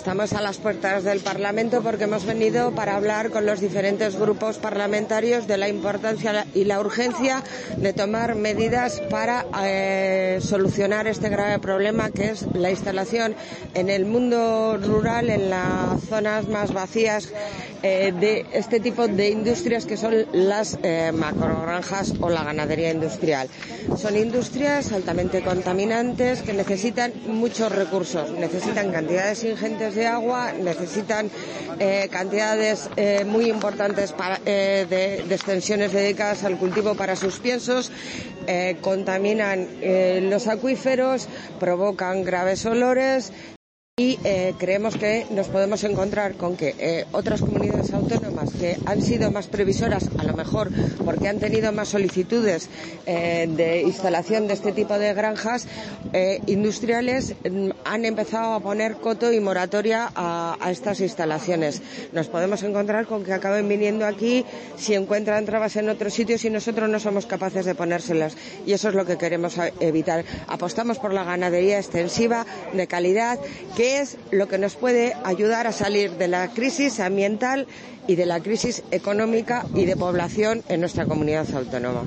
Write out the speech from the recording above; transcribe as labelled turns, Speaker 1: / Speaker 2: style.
Speaker 1: Estamos a las puertas del Parlamento porque hemos venido para hablar con los diferentes grupos parlamentarios de la importancia y la urgencia de tomar medidas para eh, solucionar este grave problema que es la instalación en el mundo rural, en las zonas más vacías, eh, de este tipo de industrias que son las eh, macrogranjas o la ganadería industrial. Son industrias altamente contaminantes que necesitan muchos recursos, necesitan cantidades ingentes de agua, necesitan eh, cantidades eh, muy importantes eh, de, de, extensiones dedicadas al cultivo para sus piensos, contaminan los acuíferos, provocan graves olores y eh, creemos que nos podemos encontrar con que eh, otras comunidades autónomas que han sido más previsoras, a lo mejor porque han tenido más solicitudes eh, de instalación de este tipo de granjas industriales, mm, han empezado a poner coto y moratoria a, a, estas instalaciones. Nos podemos encontrar con que acaben viniendo aquí si encuentran trabas en otros sitios y nosotros no somos capaces de ponérselas. Y eso es lo que queremos evitar. Apostamos por la ganadería extensiva de calidad que es lo que nos puede ayudar a salir de la crisis ambiental y de la crisis económica y de población en nuestra comunidad autónoma.